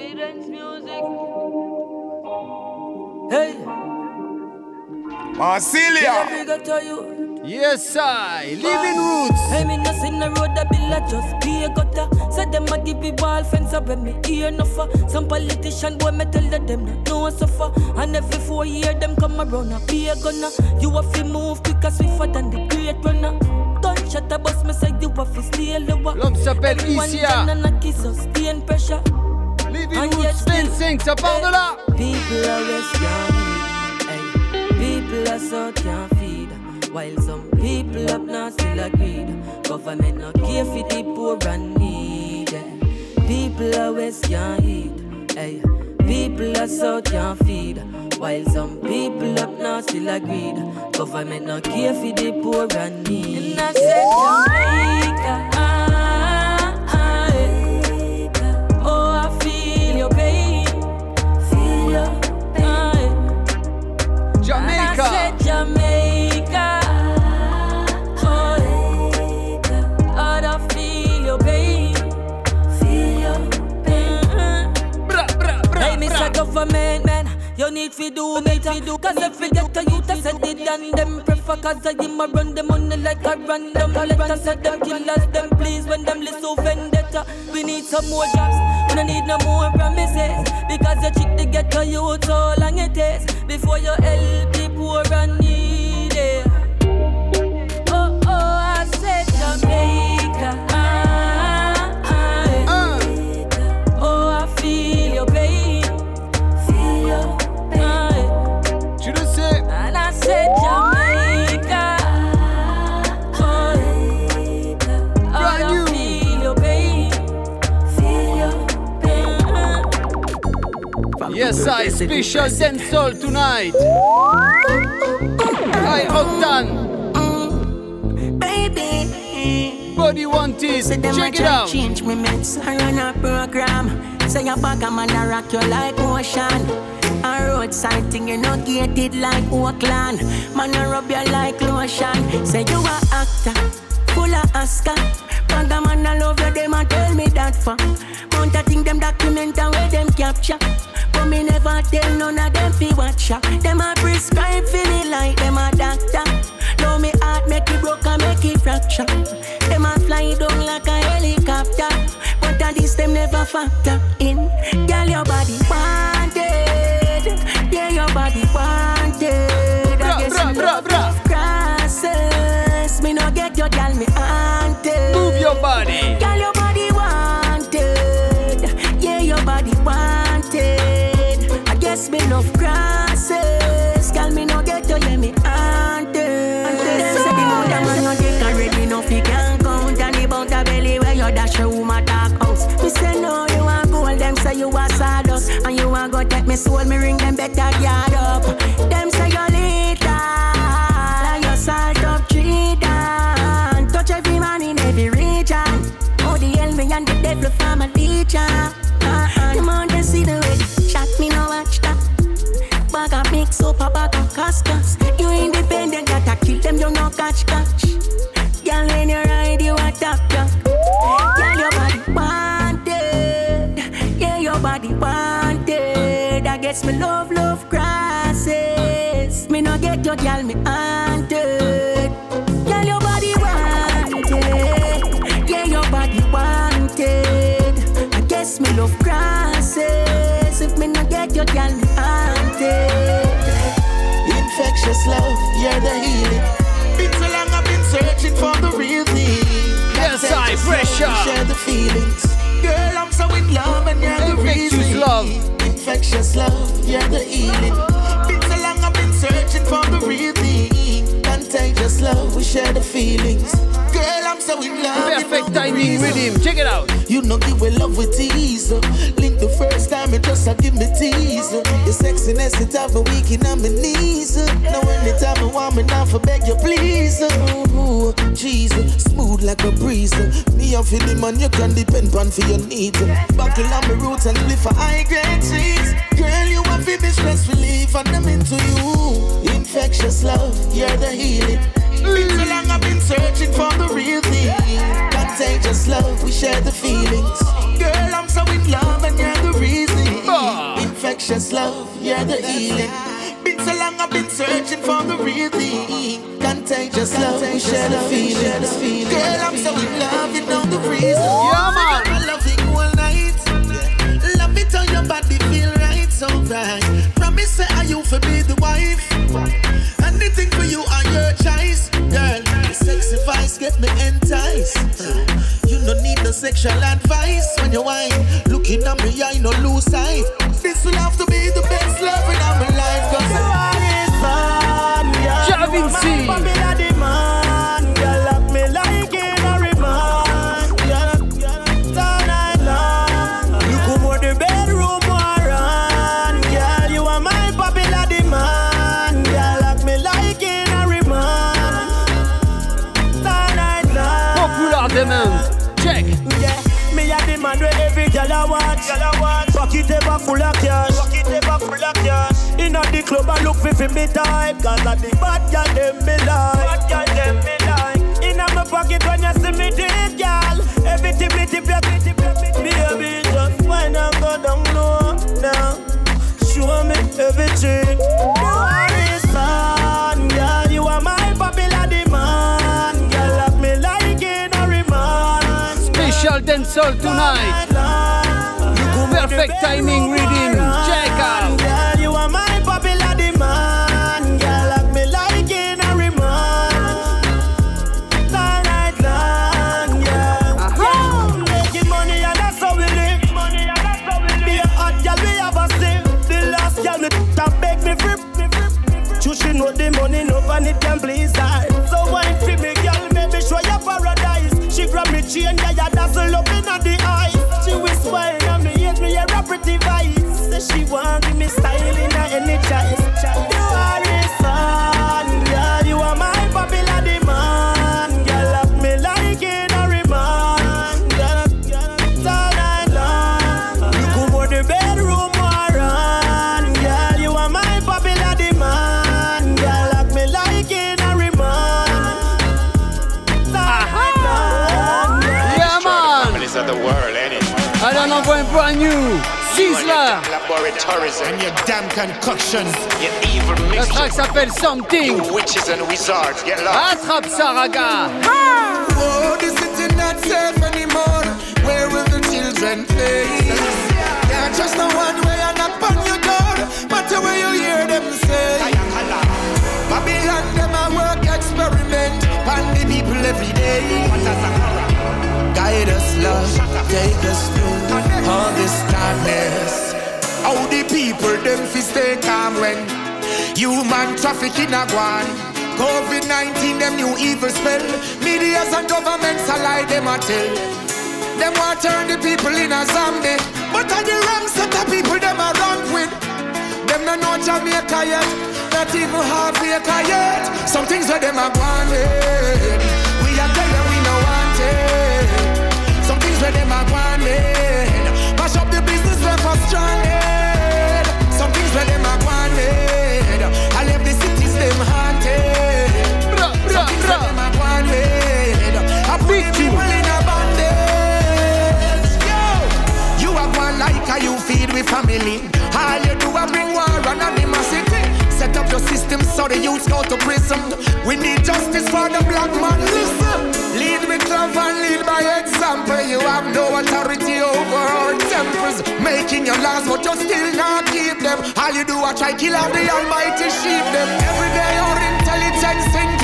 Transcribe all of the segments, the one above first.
Evidence music. Hey. Marsilia. Yes, I living roots. Hey, me no see no road a bill a just be a gutter. Say them a give me ball fence up when me hear no for. Some politician boy me tell that them no know suffer. And every four year them come around a be a gunner. You have to move quicker swifter than the great runner. Gunshot a bust me say you have to stay lower. L'homme s'appelle Everyone Isia. down and a kiss us, stay in pressure. Living roots, yet still- 25, ça part de là. People are West hey. People are South can't feed. While some people up north still agreed. Government not care for the poor and needy. People are West can't eat. Hey. People are South can't feed. While some people up north still agreed. Government not care for the poor and needy. And I said Jamaica. You need to do to do Cause if we get to you to said it and them prefer Cause I give my run them money like a random letter. Said them killers, them please when them list so vendetta. We need some more jobs, we don't need no more promises. Because you cheat to get to you so long it is Before you help the poor and needy. Oh, oh, I said Jamaica ah, ah, Un, Oh, I feel your pain. Yes, I special dancehall tonight. I Octan, Baby, body them a Check it out. change me meds. I run a program. Say your man a rock you like ocean. A roadside thing you know gated like Oakland. Man a rub you like lotion. Say you a actor, full of Oscar. Bag man a love you, them a tell me that for. Mount a thing them document and where them capture. But me never tell none of them fi watch ya. Them a prescribe me like them a doctor. Now me heart make it broke and make it fracture. Them a fly down like a helicopter. But at this them never factor in. Girl, your body wanted. Yeah, your body wanted. Bra, I guess bra, you bra, bra. crosses. Me no get your girl, me haunted. Move your body. Girl, your body wanted. Yeah, your body wanted. I guess me love crosses. Girl, me no get to let me haunted. Them say the more man no dick already no fi can count. And about the belly where you dash your woman dark house. Me say no, you want gold. Them say you a sawdust. And you want go take me soul. Me ring them better guard up. Them say you little. And you salt up tree. Touch every man in every region. Oh, the hell me and the devil from a legion. Uh-uh. The man they see the way shot me no watch that. Bag a mix up a bag of cuscus. You independent I kill them, you no catch catch. Wanted. I guess me love, love crosses. Me no get your girl, me haunted. Girl, your body wanted. Yeah, your body wanted. I guess me love crosses. If me no get your girl, me haunted. Infectious love, you're the healing. Been so long I've been searching for the real thing. Yes, I pressure. Share the feelings. Girl, I'm so in love and you're the Infectious reason. love. Infectious love, you're the healing. Been so long I've been searching for the real thing. Contagious love, we share the feelings. Girl, I'm so in love. Perfect timing reason. rhythm. Check it out. You know the way love with tease uh. Link the first time it just a give me tease. Your sexiness it have me weak in on my knees. Now anytime I want me now for beg you please. Ooh, Jeez, uh, smooth like a breeze. Me and feeling man you can depend on for your needs. Buckle on my roots and live for high grade cheese Girl you want to be stress relief and I'm into you Infectious love, you're the healing Been so long I've been searching for the real thing. Contagious love, we share the feelings. Girl, I'm so in love and you're the reason. best love, yeah, the healing. Been so long, I've been searching for the real thing. Contagious love, we share the feeling. Girl, I'm so in love, you know the reason. Yeah, man. I love it all night. Love it how your body feel right, so right. Promise say I you for be the wife. Anything for you are your choice, girl. The sexy voice get me enticed. You no need no sexual advice when you whine. Looking at me, I no lose sight. This will have to be the best Girl I want. Pocket ever full of cash. Pocket ever full of cash. Inna the club I look fi fi me type. Cause I the bad girl them me like. Bad girl them me like. Inna my pocket when you see me dip, girl. Every tip, tip, tip, tip, tip, tip, baby, just wine and go down low now. Show me everything. You are this man, girl. You are my popular demand, girl. Lock me like in a remand. Special dancehall tonight. Perfect timing reading. Style in a any choice. You are a son, girl, you are my popular demand. Girl, lock me like in a remand. Girl, girl, all night long. You come out the bedroom or run. Girl, you are my popular demand. Girl, lock me like in a remand. It's all night long. Yeah, man. Families of the world, anyway. Allez, on envoie un brand new. Sizzler. Laboratories and your damn concoction. Your evil La mixture. track s'appelle Something. You witches and wizards, get lost. Attrape ça, raga. Oh, the city not safe anymore. Where will the children play? Can't trust no one way and knock on your door. Matter where you Lord. Take us through all this darkness. How the people them fi stay calm when human trafficking a gone. COVID-19 them new evil spell. Medias and governments a lie them a tell. Them want turn the people in a zombie, but are the wrong set of people them a run with. Them no know Jamaica yet, not even Africa yet. Some things where them a gone with family. All you do is bring war and animosity. Set up your system so the youths go to prison. We need justice for the black man. Listen, lead with love and lead by example. You have no authority over our tempers. Making your laws, but you still not keep them. All you do is try kill out the almighty sheep them. Every day our intelligence.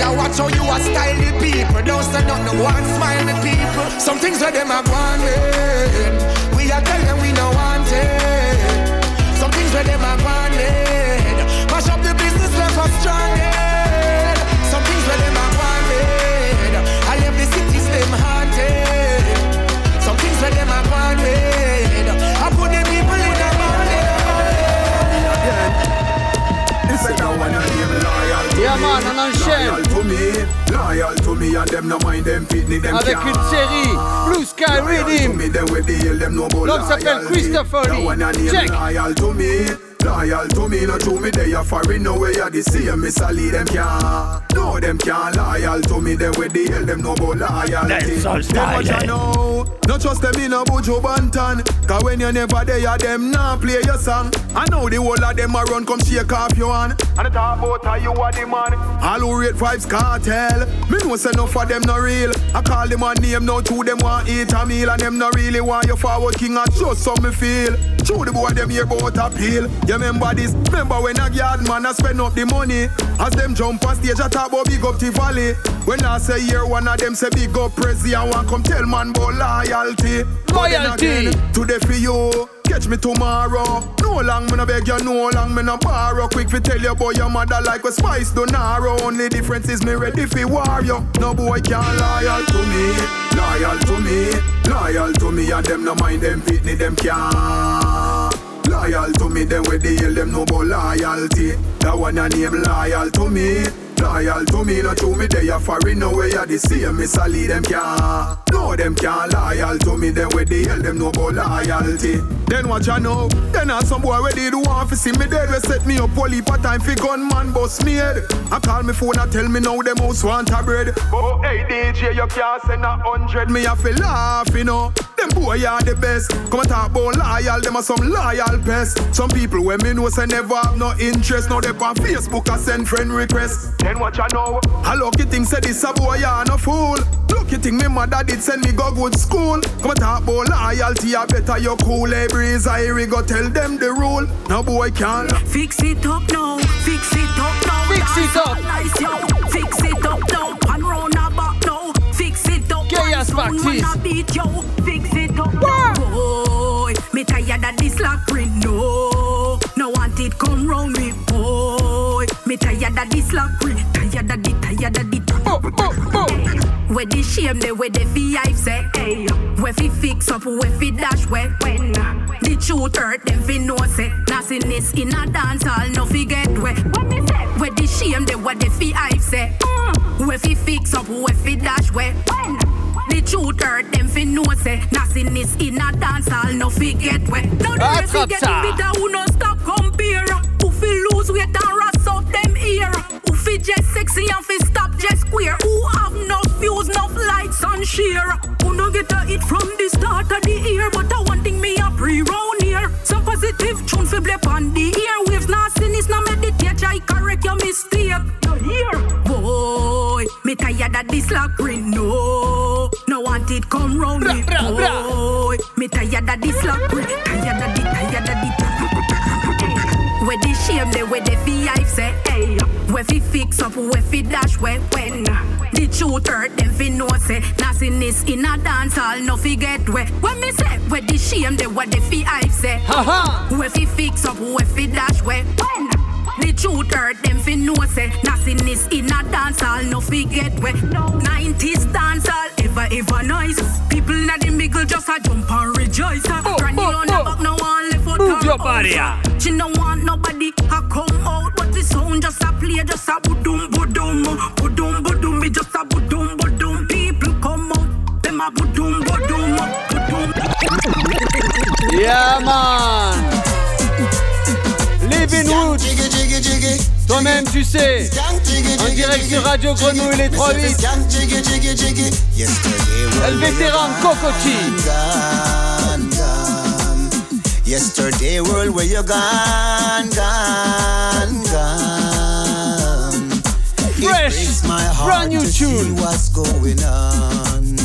Me, I watch how you are style the people. Don't say nothing, no one smile the people. Some things where them are with. We are tell them we no want it. Some things where them are gone man, on enchaîne. Loyal to me, loyal to me, and them no mind them pitney them Avec une série Blue Sky Rhythm. me, them with the hell, them no go L'homme s'appelle. Christopher Lee. one a name Check. Loyal to me, loyal to me, no to me they are foreign, no way are the same. Miss Ali them can't, no them can't loyal to me. Them with the hell, them no go loyalty. Dancehall Them what style. Eh? know, you. Not trust them in a Buju Banton. Cause when you never there, them nah play your song. I know the whole of them a run come shake off your hand. And the talk about how you are the man. All who rate vibes cartel. Me know say enough for them not real. I call them a name now two them want eat a meal and them not really want you forward king and just some me feel. True the boy them hear about appeal. You remember this? Remember when a yard man a spend up the money? As them jump on stage, I talk about big up the valley. When I say here, one of them say big up Prezi, I want come tell man about loyalty. Loyalty. Today for you. Me tomorrow. No long me no beg you, no long me no borrow. Quick fi tell you boy your mother like a spice do narrow. Only difference is me ready fi war you. No boy can loyal to me, loyal to me, loyal to me. And them no mind them pitney them can. Loyal to me, then with the hell them no about loyalty. That one a name loyal to me. Loyal to me, not to me, they are foreign, no way, are the same, me sally them can't. No, them can't loyal to me, then with the hell them know about loyalty Then what you know, then are some boy ready to want to see me dead We set me up, only for time fi gunman bust me head I call me phone and tell me now them house want a bread Oh, hey DJ, you can't send a hundred, me a fi laugh, you know them boy are the best. Come and talk about loyal, them are some loyal pests. Some people when me know say never have no interest. Now they on Facebook I send friend requests. Then what you know? I lucky thing say this a boy are no fool. Lucky thing me mother did send me go good school. Come talk about loyalty, I better you cool. Hey breeze, I go tell them the rule. No boy can't. Fix it up now, fix it up now. Fix it up. Nice, yo. Fix it up now, pan round a back now. Fix it up. Chaos One practice. man a beat, yo. Fix it up. Boy, me tired of this lock ring, no. No want it come round me, boy. Me tired of this lock tired of the, tired of the. Oh, oh, oh. Where the shame, they where the VI say, hey. Where fi fix up, where fi dash, where when. The truth hurt, them fi know say. Nastiness in a dance hall, no fi get where. What me say? Where the shame, they where the VI say. Mm. Where fi fix up, where fi dash, where when. The truth hurt, them fi know say. Nastiness in a dance hall, no fi get where. Now the rest fi get ça. bitter, who no sexy and fi stop just square. Who have no views, no lights and share. Who no get a hit from the start of the year. But I one thing me a pre round here. Some positive tune fi blip on the ear. Waves not cynics, no meditate. I correct your mistake. You hear? Boy, me tired of this ring. No, no want it come round me. Boy, me tired of this ring. Tired of the, tired of the. Where the shame, they where the VI say, Where fi fix up, where fi dash, where when. The truth hurt, them fi know say. Nastiness in a dance hall, no fi get where. When me say, where the shame, they where the VI say. Ha Haha. Where fi fix up, where fi dash, where when. The truth hurt, them fi know say. Nastiness in a dance hall, no fi get where. 90s dance hall, ever, ever nice. People in the middle just a jump and rejoice. Oh, Granny oh, on the oh. back, no one left out Move your body, ah. She no want nobody a come out, but the sound just a play, just a budum budum, budum budum, it just a budum budum. People come out, them a budum budum, budum. Yeah, man. Living Roots. Jiggy, jiggy, jiggy. Toi-même, tu sais. Skank, jiggy, En jiggy, direct jiggy. sur Radio Grenouille les 3 Mr. 8. Skank, jiggy, jiggy, jiggy. Yesterday El world vétéran Cocoa Tea. Yesterday world where you gone, gone, gone. Fresh, breaks my heart brand new to see tune. what's going on.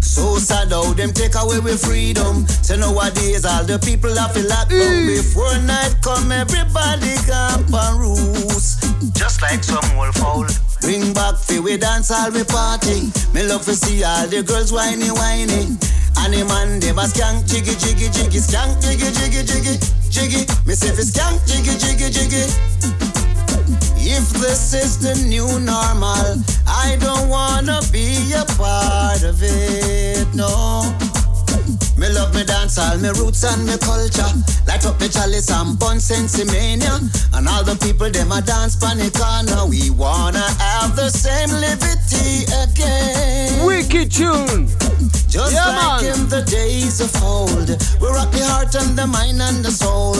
So sad how them take away with freedom. So nowadays all the people have to lock down before night come. Everybody camp and roost, just like some old foul. Bring back fi we dance all we party. Me love to see all the girls whiny whiny. And man them a skank jiggy jiggy jiggy skank jiggy jiggy jiggy jiggy. Me say fi skank jiggy jiggy jiggy. If this is the new normal, I don't wanna be a part of it, no. Me love me dance all me roots and me culture. Light up me chalice and bun sense mania. And all the people them a dance panic corner. We wanna have the same liberty again. Wicked tune. Just Yeah, like man. in the days of old, we rock the heart and the mind and the soul,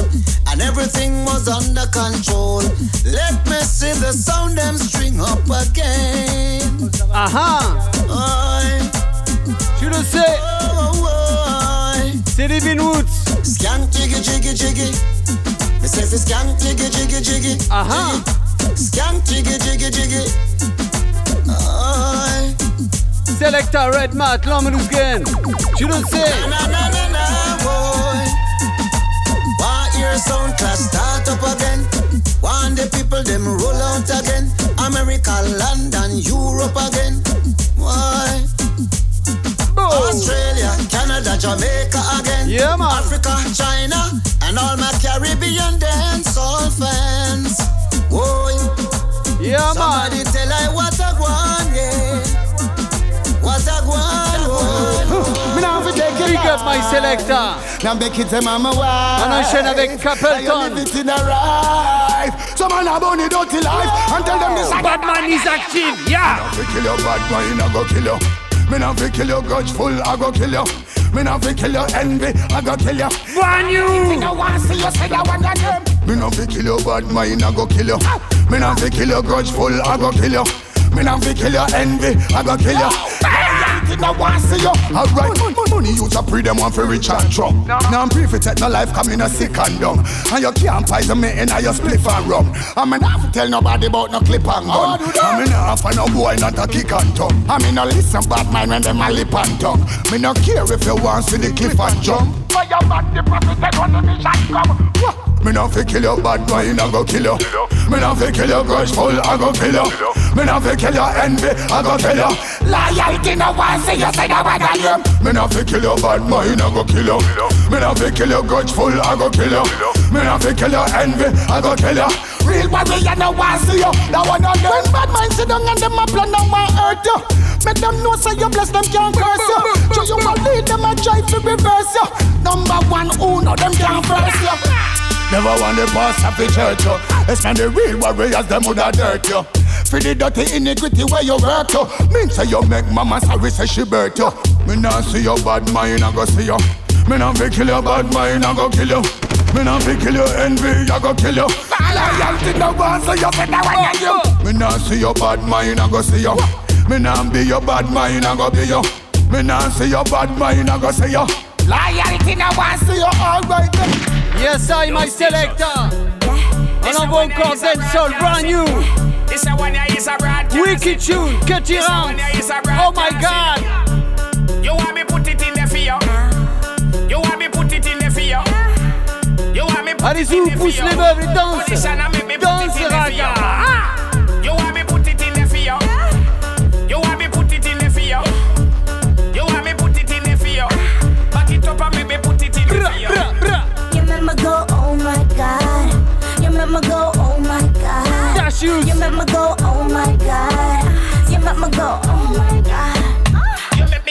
and everything was under control. Let me see the sound them string up again. Aha. Oi. le sais. C'est Devin Woods. Scan jiggy jiggy jiggy. Me say fi scan jiggy jiggy jiggy. Aha. Scan jiggy jiggy jiggy. Aye. Selecta Red Mat, l'homme loose gang. Tu le sais. Na na na na boy. Want hear sound class start up again. Want the people them roll out again. America, London, Europe again. Why? Australia, Canada, Jamaica again. Yeah, man. Africa, China, and all my Caribbean dance all fans. Whoa. Yeah, man. Somebody tell take Big up my selector. Now make it a mama wife. On enchaîne avec Capleton. Now you live it in a right. Some man a bunny dirty life and tell them this. Batman is active, yeah. fi kill your bad mind, I go kill you. Me not fi kill your grudgeful, I go kill you. Me not fi kill your envy, I go kill you. Brand new. don't want see you say that one of them. Me not fi kill your bad mind, I go kill you. Me not fi kill your grudgeful, I go kill you. Me not fi kill your envy, I go kill you. Loyalty don't want to see you. Alright, money use a pre them one for rich and drunk. Now I'm pre for take no life come in a sick and dumb. And you can't poison me in a your spliff and rum. I mean I have tell nobody about no clip and gun. Oh, I mean I for no boy not a kick and tongue. I mean no listen bad mind when them a lip and tongue. Me no care if you want to see the cliff and jump. For your man, the prophet said when the mission come. Wah. Me not fi kill your bad mind, I go kill you. Me not fi kill your grudgeful, I go kill you. Me not fi kill your envy, I go kill you. Loyalty want to see you say that one of them. Me not fi kill your bad mind, I go kill you. Me not fi kill your grudgeful, I go kill you. Me not fi kill your envy, I go kill you. Real warrior no want see you. That one them. When bad mind sit down and them a plan down my earth you. Make them know say you bless them can't curse you. So you a lead them a try to reverse you. Number one, who know them can't first you. Never want the boss of the church, yo. It's man the real warriors, them woulda dirt, yo. For the dirty iniquity where you work, yo. Mean say you make mama sorry, say she birth, yo. Me not see your bad mind, I go see you. Me not fi kill your bad mind, I go kill you. Me not fi kill your envy, I go kill you. Loyalty no want so you say that one of you. Me not see your bad mind, I go see you. Me not be your bad mind, I go be you. Me not see your bad mind, I go see you. Loyalty no want see you alright then. Yes, I, my selecta. On envoie encore Zen Soul, brand new. This a one is a broad Wicked tune, cut it on. Oh my god. You want me put it in the fear? You want me put it in the fear? You want me put Allez-y, it in the pousse les meubles et danse. Position and make me put Danse, it in the fear. raga. Ah.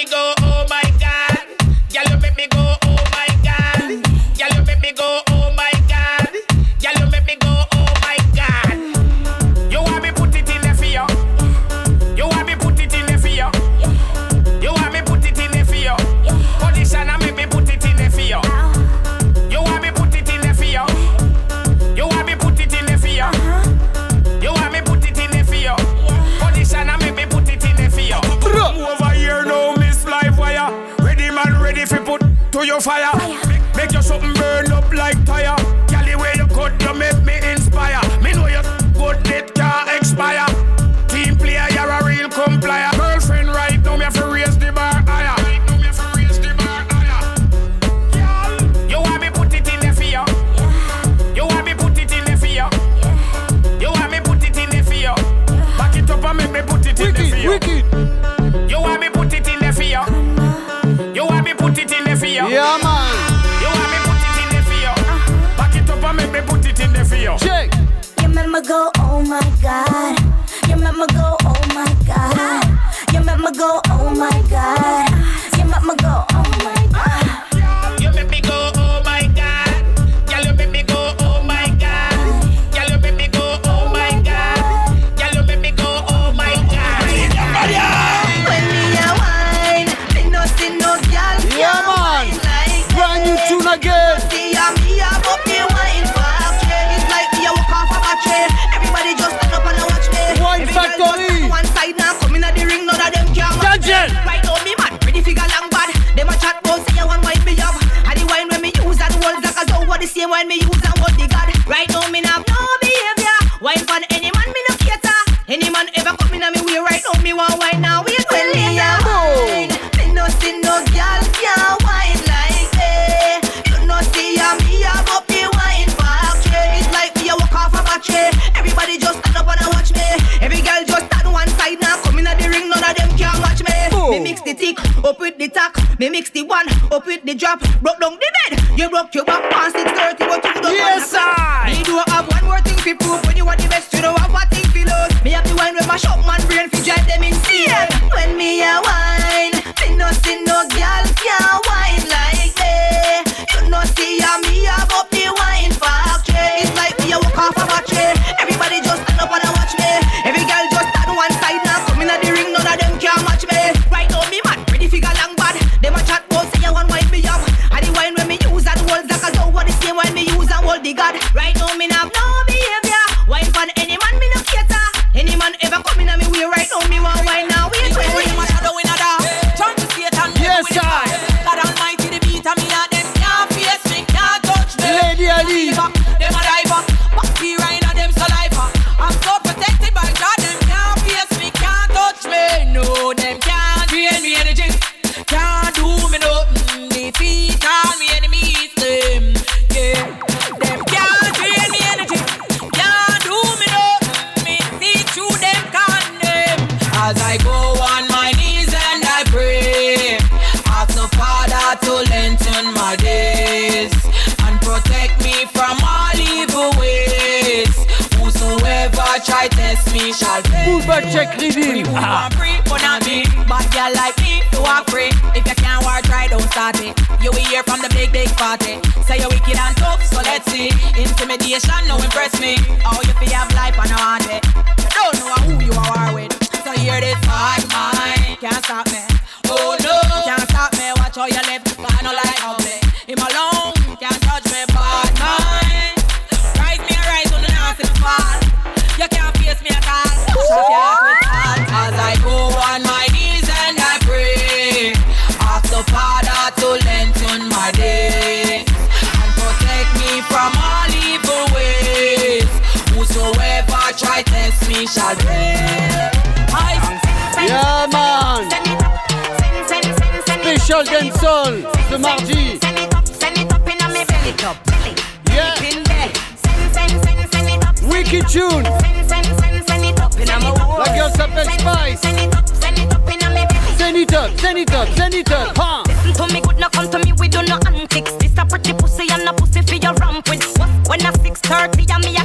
You my god. Me mix the one up with the drop. Broke down the bed. You broke your back 160. validation, no impress me. Oh Social Dancehall ce mardi. Yeah. Wicked Tune. La girl s'appelle Spice. Send it up, send it up, send it up, huh? Listen to me good, now come to me, we do no antics. This a pretty pussy and a pussy for your. When I 6.30 me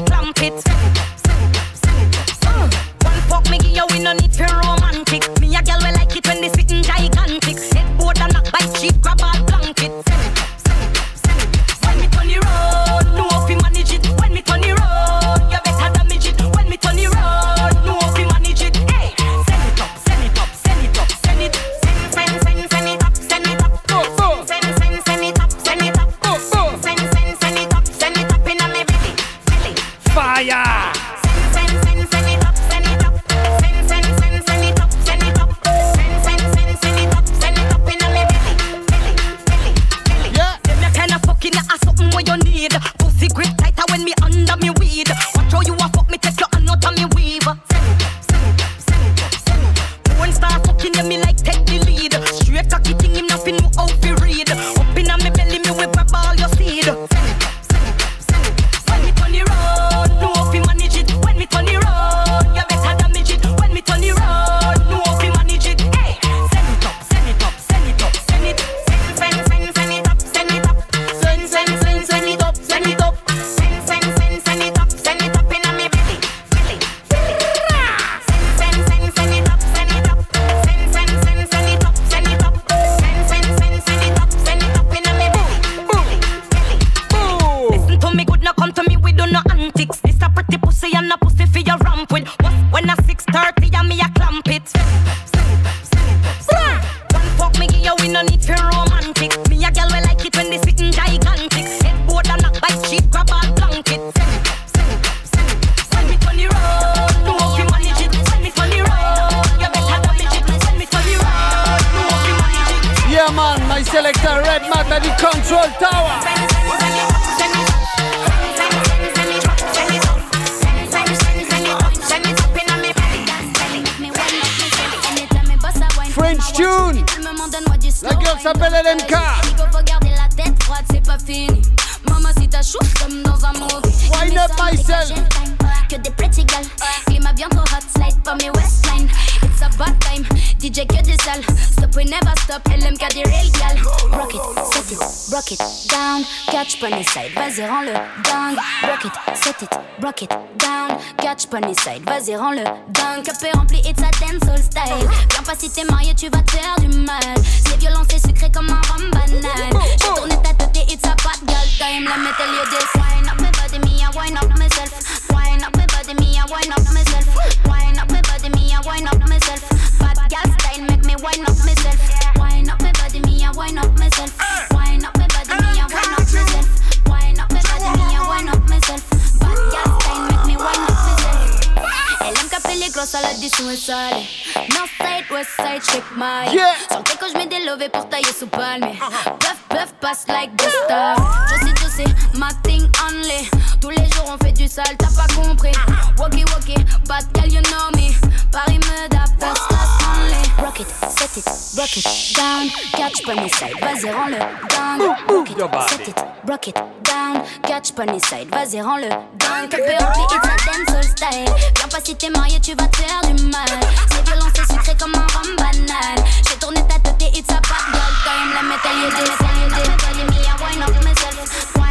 aime qu'à peligrosa, l'addition est salée. North side, west side, shake my Yeah. Sur le quand je mets des lovés pour tailler sous palmier. Puff, puff, passe like the star. Josie, Josie, my thing only. Tous les jours on fait du sale, t'as pas compris. Walkie, walkie, bad girl, you know me. Paris me da first class only. Rock it, set it, rock it, down. Catch pony side, vas-y, rends-le down. Rock it, set it, rock it, down. Catch pony side, vas-y, rends-le down. Capé rempli, it's a dancehall style. Viens pas si t'es marié, tu vas te faire du mal. C'est violent, c'est sucré comme un rhum banane. J'ai tourné ta tête et it's a bad girl time. Let me tell you this, tell you this. Body me, I wine up myself?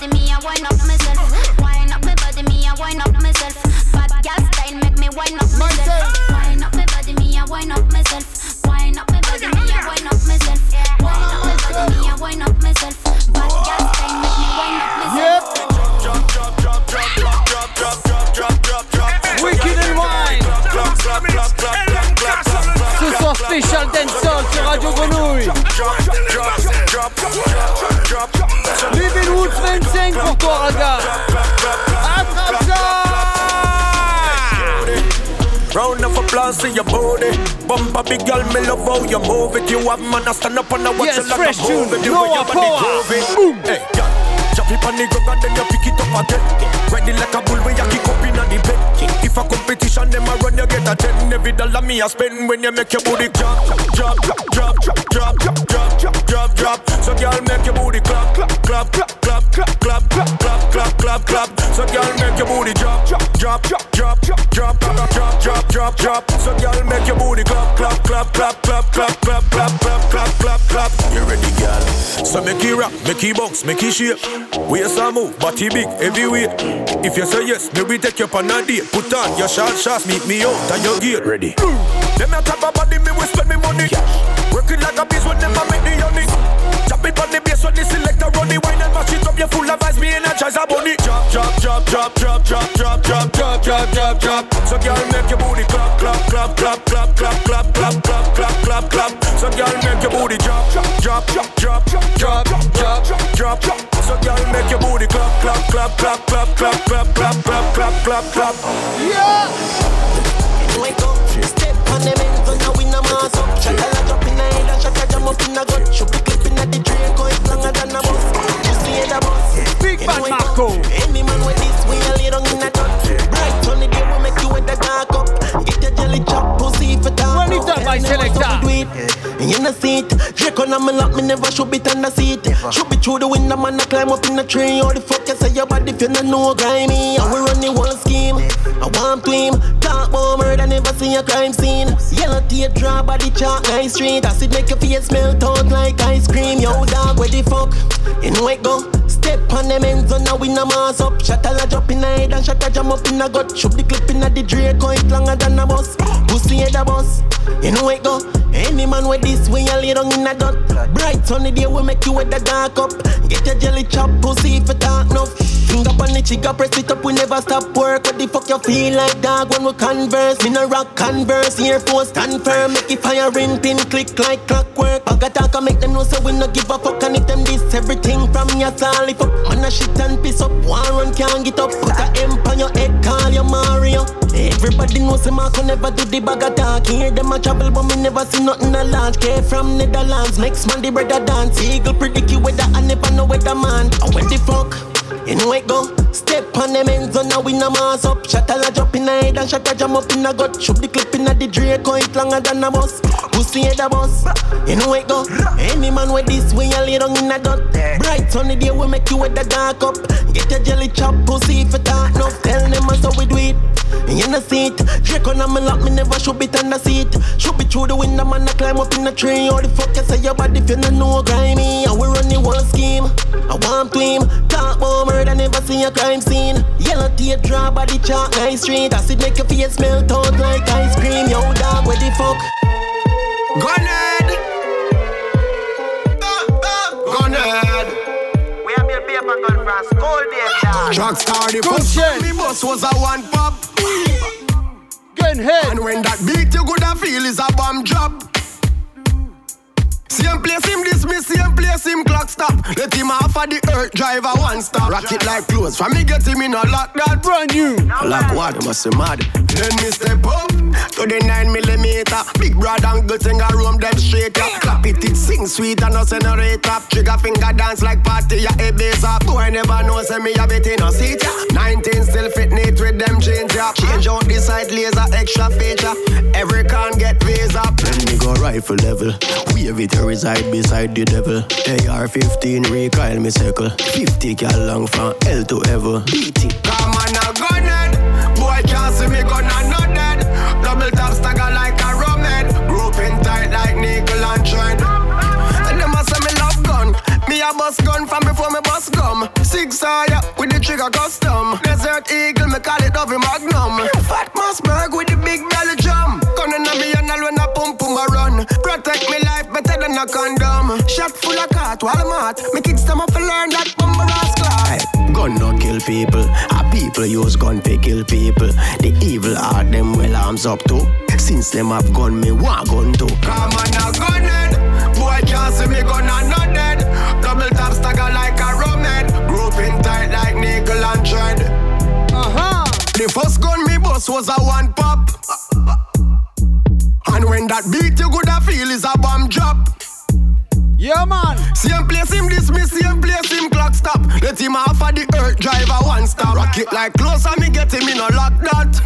Wine up my body, me, I wine up myself. Wine up my body, me, I wine up myself. Bad girl style, make me wine up myself. Wine up my body, me, I wine up myself. Wine up my body, me, I wine up myself. Wine up my body, me, I wine up myself. Bad girl style, make me wine up myself. Wicked and Wine. Ce soir spécial dancehall sur Radio Grenouille. Living Roots 25 pour toi, Raga. Attrape ça Round of applause to your body. Bumper big girl, me love how you move it. You have man, I stand up and I watch Yes, you like a movie. The way your body. Boom. Hey, it on the ground and then you pick it up again. Ready like a bull when you kick up in the bed. If a competition them a run, you get a ten. Every dollar me a spend when you make your booty drop, drop, drop, drop, drop, drop, drop, drop, drop, drop. So girl make your booty clap, clap, clap, clap, clap, clap, clap, clap, clap, clap, clap, clap. So girl make your booty drop, drop, drop, drop, drop, drop, drop, drop, drop, drop, drop, drop. So girl make your booty clap, clap, clap, clap, clap, clap, clap, clap, clap, clap, clap, clap. You ready, girl? So make it rock, make it bounce, make it shake. Waist a move, body big, heavyweight. If you say yes, maybe take you on a date. Put on your short shots, meet me out at your gate. Ready? Them a type of body, me will spend me money. Working like a beast when them a make the honey. Chop it on the bass when the selector run the wine and mash it up. You full of vibes, me energize a bunny. Drop, drop, drop, drop, drop, drop, drop, drop, drop, drop, drop, drop. So girl, make your booty clap, clap, clap, clap, clap, clap, clap, clap, clap, clap, clap, clap. So girl, make your booty drop, drop, drop, drop, drop, drop, drop, drop. So girl, make your booty clap, clap, clap, clap, clap, clap, clap, clap, clap, clap, clap, clap. Wake up, step on ends and now we no mass up. A drop in the head shot a jam up in the gut. Shoot Know see it Draco on me lock me never should be on the seat. Should be through the window man I climb up in the tree. How the fuck you say your body if you don't know grimy. And we run the whole scheme. I want to him. Talk about murder never see a crime scene. Yellow tear drop body chalk nice street. Acid make your face melt out like ice cream. Yo dog where the fuck? You know it go Step on them ends and now we no mass up. Shot a drop in the head and shot a jam up in the gut. Shoot the clip in the Draco it longer than a bus. Pussy head a bus. You know it go. Any man with this we a lay down in the dot Bright sunny day we make you with the dark up. Get your jelly chop pussy if it dark enough Finger on the trigger press it up we never stop work. What the fuck you feel like dog? When we converse Me no rock converse. Air Force stand firm Make it fire in pin click like clockwork. Bag a talk and make them know so we no give a fuck. And if them this everything from your sally fuck Man a shit and piss up One run can't get up. Put a M on your head call you Mario. Everybody knows him I can never do the bag of talk Hear them a travel but me never see nothing a launch Care from Netherlands Next man the brother dance. Eagle predict you weather I never know weather man I when the fuck You know it go. Step on them ends on now we no mass up. Shut a drop in the head and shut a jam up in the gut. Shoot the clip in the Draco, it longer than a bus. Pussy head a bus. You know it go. Any man with this way, you lay down in the dot. Bright sunny day we make you with the dark up. Get your jelly chop pussy if it talk enough. Tell them how we do it. You know see. Draco on me lock me never should be on the seat. Should be through the window man I climb up in the tree. Or the fuck you say your body if you don't know grimy. I will run the whole scheme. I want to him. Talk about murder, never seen a crime scene. Yellow tape draw body chalk, nice street. Acid make your face melt out like ice cream. Yo, dog, where the fuck? Gunhead. Gunhead. We have your paper gun from school days, dog. Drug star, the first me bus was a one pop. Gunhead. And when that beat you could feel is a bomb drop. Same place him dismiss, same place him clock stop. Let him off of the earth driver one stop. Rock it like clothes. From me get him in a lock that. Brand new. Lock what? Must be mad. Then me step up to the nine millimeter. Big brother and good thing I roam them straight up. Clap it, it sing sweet and no generate up. Trigger finger dance like party, ya a bass up. Boy never know say me a bit in a seat ya. 19 still fit neat with them change up. Change out the sight laser extra feature. Every can get visa. Then me go rifle level. Wave it reside beside the devil. AR-15 recoil me circle. 50 cal long from L to ever. Beat. Come on now, gun it. Boy can't see me gun and not dead. Double top stagger like a rum head. Grouping tight like nickel and trend. And them a say me love gun. Me a bust gun from before me bust gum. Six yeah, with the trigger custom. Desert eagle, me call it Dovey Magnum. Fat Mossberg with the big belly a condom. Shot full of cat while I'm hot. Me kids them up to learn that bumper ass clock. Gun not kill people. A people use gun to kill people. The evil heart them well arms up to. Since them have gun, me want gun too. Come on now, gun head. Boy can't see me gun and not dead. Double top stagger like a rum head. Grouping tight like nickel and thread. Uh-huh. The first gun me bust was a one pop. And when that beat you could feel is a bomb drop. Yeah, man. Same place him dismiss, same place him clock stop. Let him off of the earth driver one stop. Rock it like close and me get him in a lock that.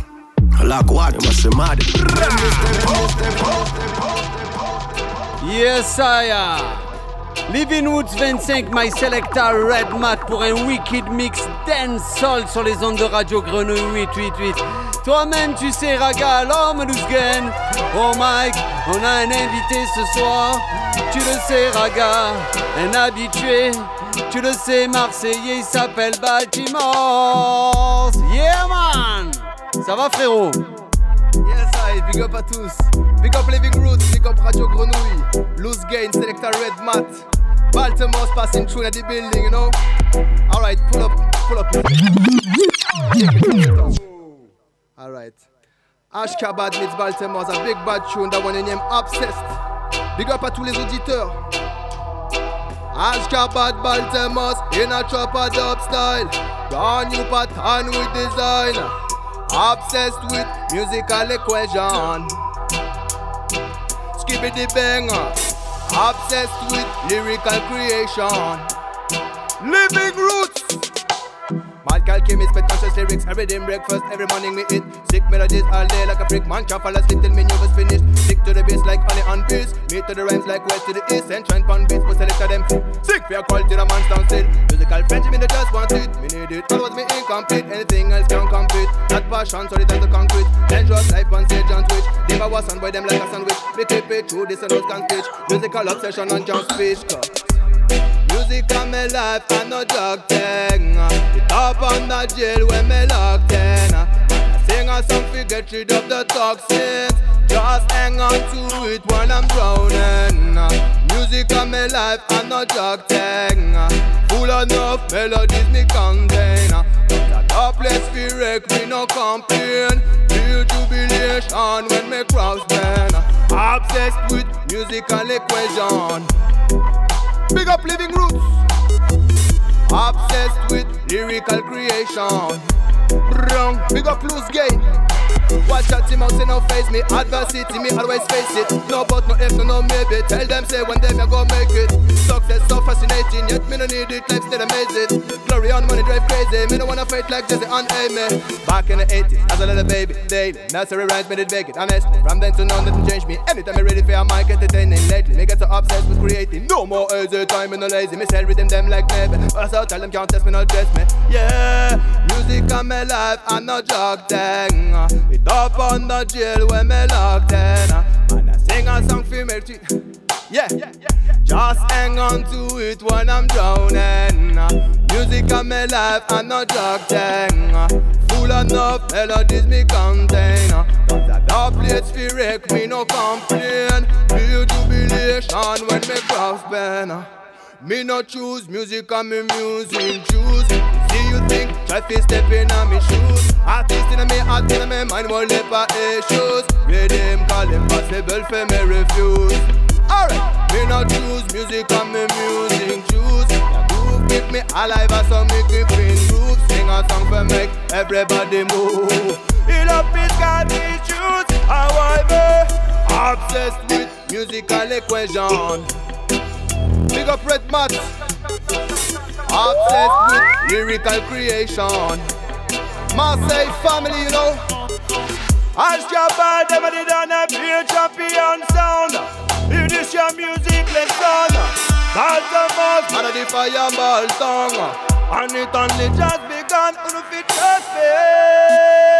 Lock what? You Must be mad. Yes, I Living Woods 25, My Selecta Red Mat pour un wicked mix dance soul sur les ondes de Radio Grenouille 888. Toi-même, tu sais, Raga, l'homme Gun. Oh Mike, on a un invité ce soir. Tu le sais, Raga, un habitué. Tu le sais, Marseillais, il s'appelle Baltimore. Yeah, man! Ça va, frérot? Yes, I, big up à tous. Big up Living Roots, big up Radio Grenouille. Loose Gain, Selecta Red Mat. Baltimore's passing through the building, you know? Alright, pull up, pull up. Alright. Ashkabad meets Baltimore's a big bad tune, that one name Obsessed. Big up à tous les auditeurs. Ashkabad Baltimore's in a chopper dub style. Brand new pattern with design. Obsessed with musical equation. Skibbity banger. Obsessed with lyrical creation. Living roots. Mad alchemist, pretentious lyrics, every day breakfast, every morning we eat. Sick melodies all day like a freak man, can't fall asleep till me news finished. Stick to the bass like honey and peace. Me to the rhymes like west to the east. And trend pan beats, but select them fit. Sick for your quality, the man stand still. Musical friendship, me the just want it. Me need it, otherwise me incomplete. Anything else can't compete. Not passion, so the time to concrete. Dangerous life on stage and twitch. Was on by them like a sandwich. Me keep it true, this and can stitch. Musical obsession and jump speech. Music and my life and no drug thing. It up on the jail when me locked in. Sing a song to get rid of the toxins. Just hang on to it while I'm drowning. Music and my life and no drug thing. Full enough melodies me contain. That place fi wreck me no complain. Feel when me cross. Obsessed with musical equation. Big up living roots. Obsessed with lyrical creation. Wrong. Big up loose game. Watch out, him out, no face me. Adversity, me always face it. No but, no if, no, no maybe. Tell them, say one day me go make it. Success so fascinating, yet me no need it. Life still amazing. Glory on money drive crazy. Me no wanna fight like Jesse and Amy. Back in the 80s, as a little baby, daily. Nursery rhymes beg it, honestly. From then to now, nothing changed me. Anytime me ready for a mic, entertaining lately. Me get so obsessed with creating. No more easy time, me no lazy. Me sell rhythm them like baby. Also tell them can't test me, no dress me. Yeah, music on my life, and no drug thing. It up on the jail when me locked in. And I sing a song for me. Yeah, just hang on to it when I'm drowning. Music on my life, and no drug thing. Full enough melodies me contain. But that dub plates fi wreck me no complain. Feel jubilation when me cross pen. Me no choose music and me music choose. See you think try fi step in on me shoes. Artist in me heart in me mind more leper issues. Rhythm call impossible for me refuse. Alright, me no choose music and me music choose. Groove keep me alive as so me keep in groove. Sing a song for make everybody move. It up is got me choose. However, obsessed with musical equation. Big up Red Mat. Obsessed with lyrical creation. Marseille family, you know. As Jabba, them did on a pure champion sound. Hear this your music lesson. That's the most man of the fireball song. And it only just begun. Who fit trust me? Fireball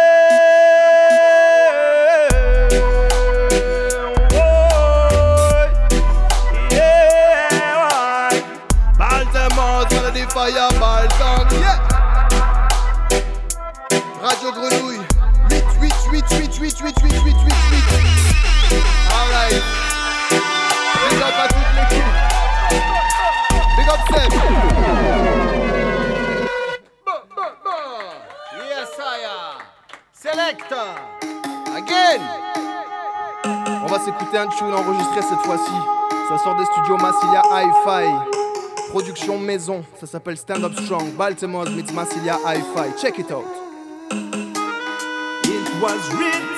8, 8, 8, 8, 8, 8, 8. Alright. Big up à toute l'équipe. Big up Seb. Yes, I Selecta. Again. On va s'écouter un tune enregistré cette fois-ci. Ça sort des studios Massilia Hi-Fi. Production maison, ça s'appelle Stand Up Strong. Baltimore meets Massilia Hi-Fi. Check it out. It was written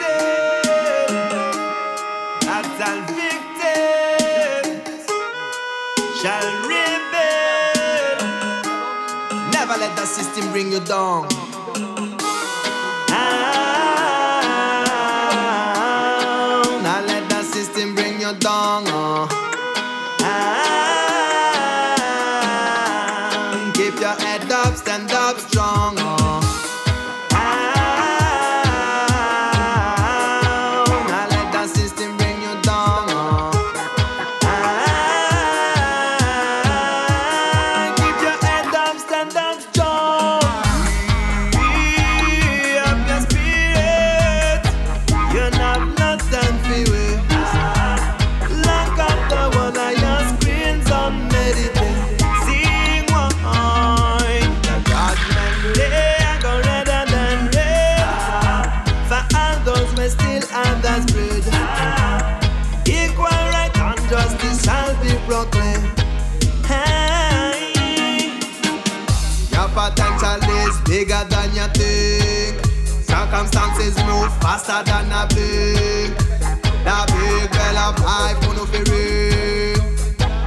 shall rebel. Never let the system bring you. Down. Circumstances move faster than a blink. The big well of life, who no fi ring.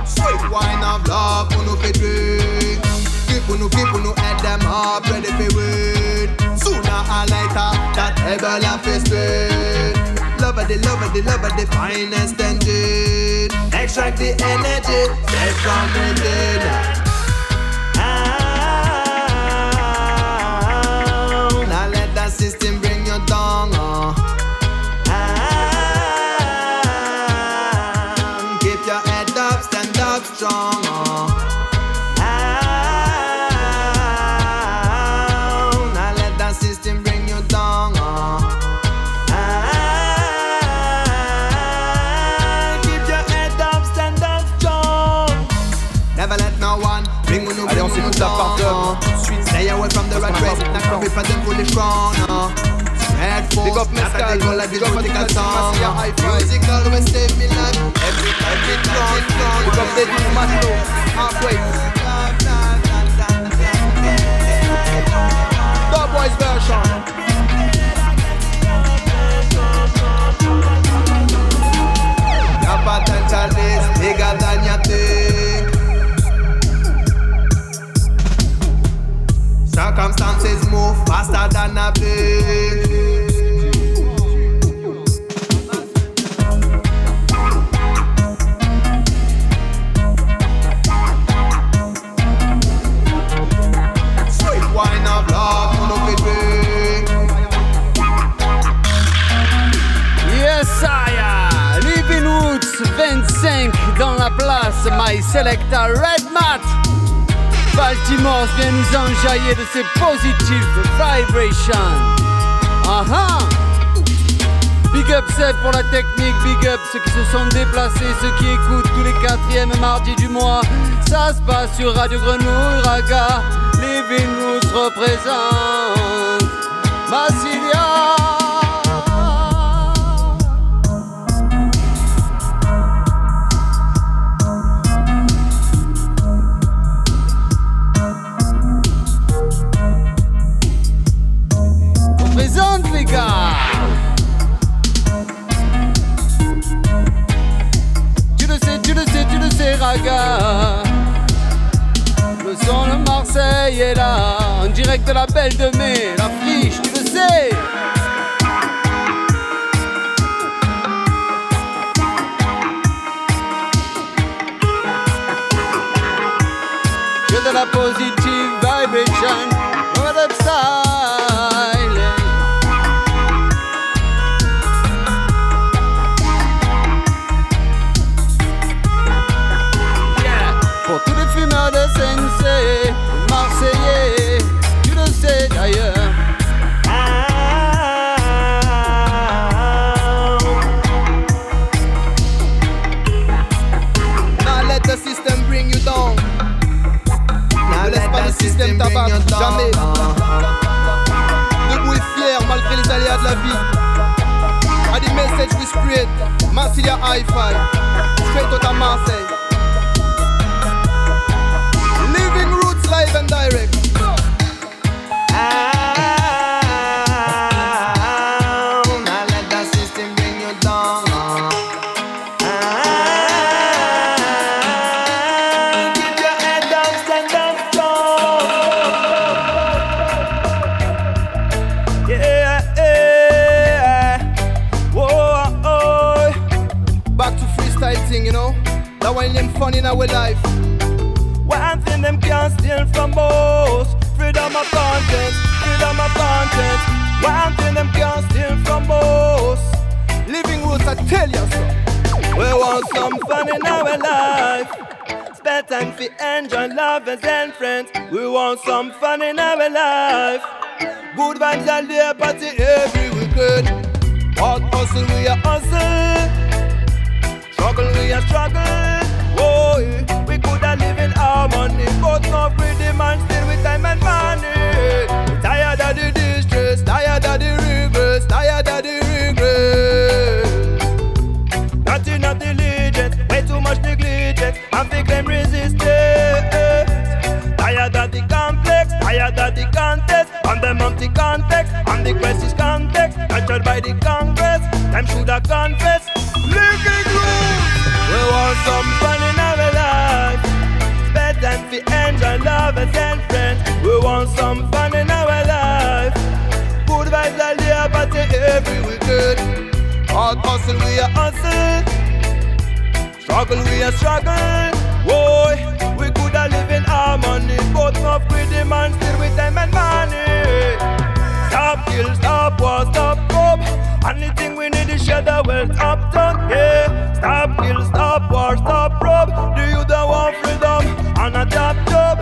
Sweet wine of love, who no fi drink. Who no who no head them up, ready fi win. Sooner or later, that able of fi spin. Love the love the love the finest engine. Extract the energy, straight from within. a the crown. Uh. Headphones, big up Mescal, big up Mescal, big up Mescal, Music always save me life, every time it comes, big up the new man, halfway. Dub Boys version. Y'a pas d'intaliste, bigger than your Circumstances move faster than a bitch. De ses positive vibrations. Aha! Big up Seb pour la technique, big up ceux qui se sont déplacés, ceux qui écoutent tous les quatrièmes mardis du mois. Ça se passe sur Radio Grenouille, Raga, Living Roots représente Massilia. De la Belle de Mai La friche, tu le sais. De la positive vibration What up, Marseillais, Massilia Hi-Fi, straight out of Marseille. live and direct. Tell you so. We want some fun in our life. Spend time for enjoy lovers and friends. We want some fun in our life. Good vibes all day, party every weekend. Hard hustle, we are hustle. Struggle, we are struggle. Oh, yeah. we could have live in harmony, but no greedy man still with time and money. Tired of the distress, tired of the regrets, tired of the regrets. Nothing of diligence, way too much negligence, and the claim resistance. Tired of the complex, tired of the contest, and the empty context, and the quest context, captured by the Congress. Time should have confessed. Living room, we want some fun in our life. Spend time for enjoy lovers and friends. We want some fun Struggle, we are struggle. Boy, we could have live in harmony, but not with the man still with time and money. Stop kill, stop war, stop rob. Anything we need is share the wealth uptown, yeah. Stop kill, stop war, stop rob. Do you the want freedom and a top job?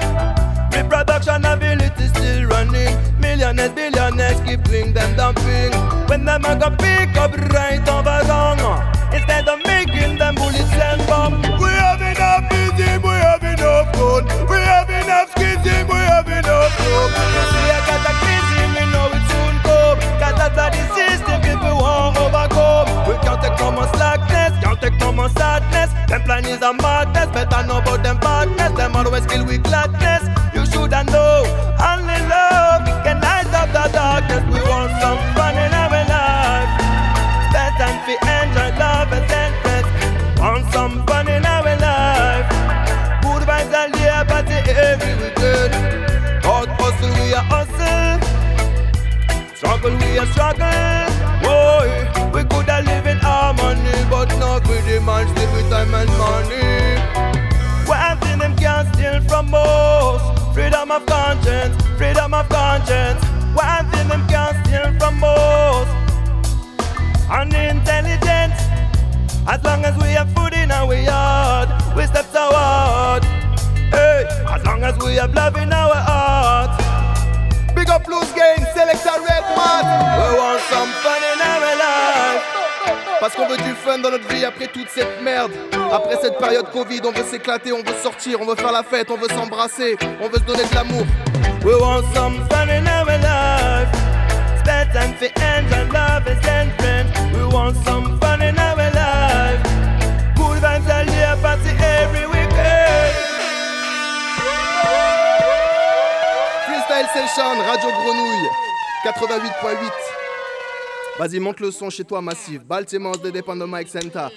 Reproduction ability still running. Millionaires, billionaires keep bling them dumping. When them a go pick up right over wrong, sadness. Them plan is a madness, better know about them badness. Them always kill with gladness. You shoulda know, only love can light up the darkness. We want some fun in our life. Spend time to enjoy love and friends. Want some fun in our life. Good vibes all day, party every weekend. Hard hustle, we are hustle. Struggle, we are struggle. And money. One thing them can't steal from us. Freedom of conscience, freedom of conscience. One thing them can't steal from us. And intelligence. As long as we have food in our yard, we step forward. Hey, as long as we have love in our heart. Big up Loose Game, Selecta Red Mat. We want some fun in our life. Parce qu'on veut du fun dans notre vie après toute cette merde. Après cette période Covid, on veut s'éclater, on veut sortir, on veut faire la fête, on veut s'embrasser, on veut se donner de l'amour. We want some fun in our life. Spend time for enjoy love and friends. We want some fun in our life. Good vibes all year, party every weekend. Freestyle Session, Radio Grenouille, 88.8. Vas-y, monte le son chez toi, Massive. Baltimore, the Depend Mike Center.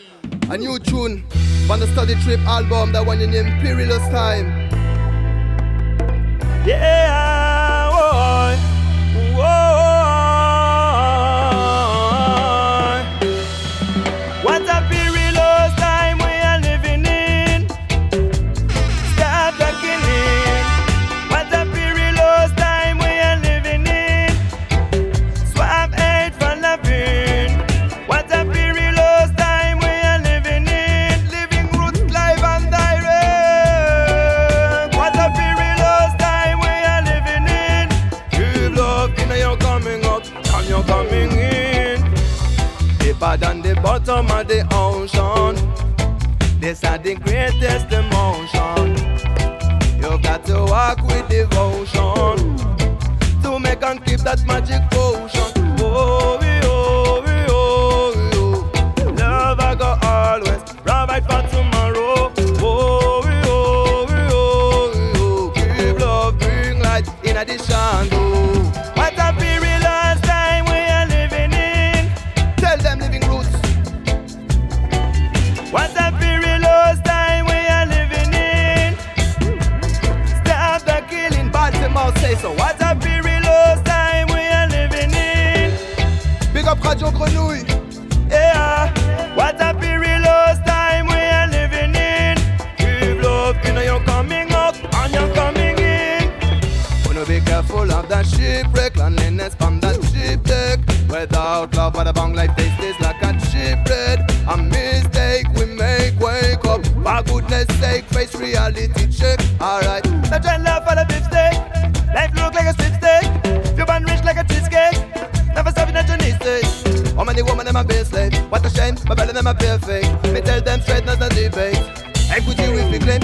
A new tune on the Study Trip album, that one you name Perilous Time. Yeah, bottom of the ocean. This are the greatest emotion. You've got to walk with devotion to make and keep that magic potion. Reality check. Alright. The trend love for the beef steak. Life look like a sweepstake. You born rich like a cheesecake. Never serving at your knees steak. How many women am I been slave? What a shame, my belly them a perfect. Me tell them straight, not a debate. Equity we be claim.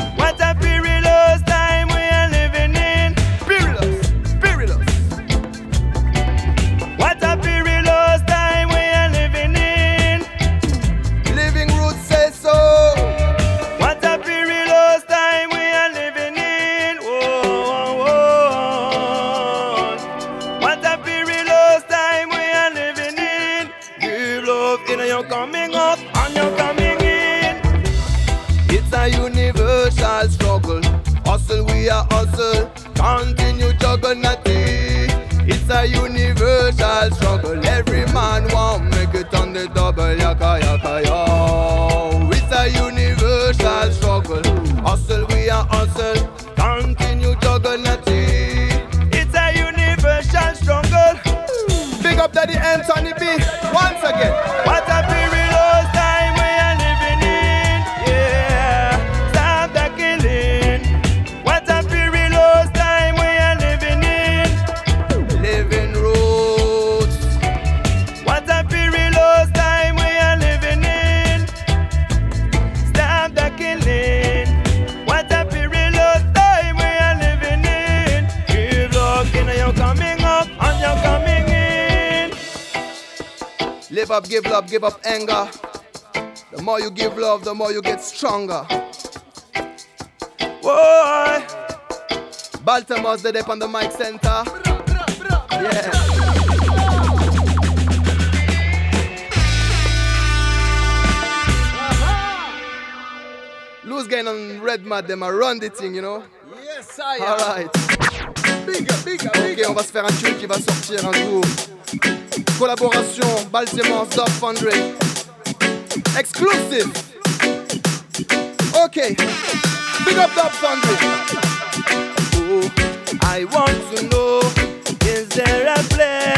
More you get stronger. Boy. Baltimore's the dep on the mic center. Yeah. Loose gang on red mat, them a run the thing, you know? Yes, I am. Alright. Ok, on va se faire un tune qui va sortir un jour. Collaboration, Baltimore, Dub Foundry. Exclusive. Ok. Big up Dub Foundry. Oh, I want to know Is there a place